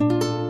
thank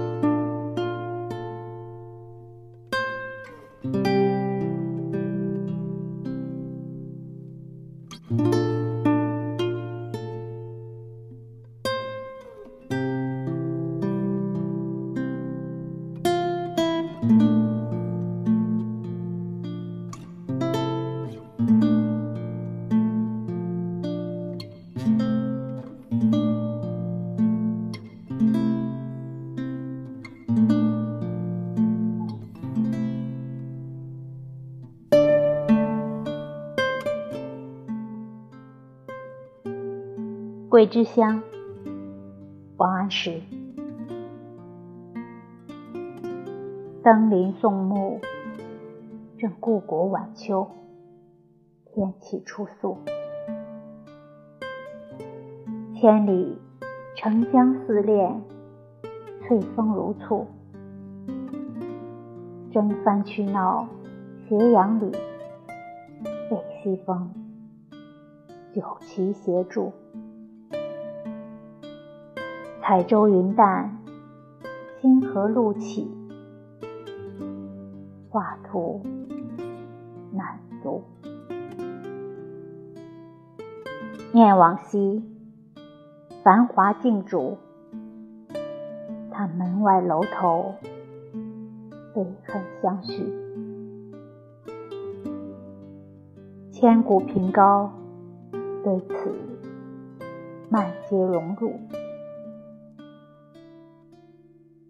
桂枝香，王安石。登临宋暮，正故国晚秋，天气初肃。千里澄江似练，翠峰如簇。征帆去闹斜阳里，北西风，酒旗斜矗。彩舟云淡，星河路起，画图难足。念往昔，繁华尽主，叹门外楼头，悲恨相续。千古凭高，对此漫皆荣辱。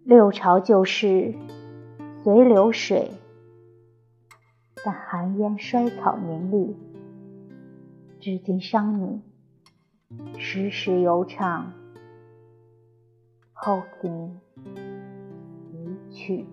六朝旧事随流水，但寒烟衰草凝绿。至今伤你，时时犹唱后庭一去。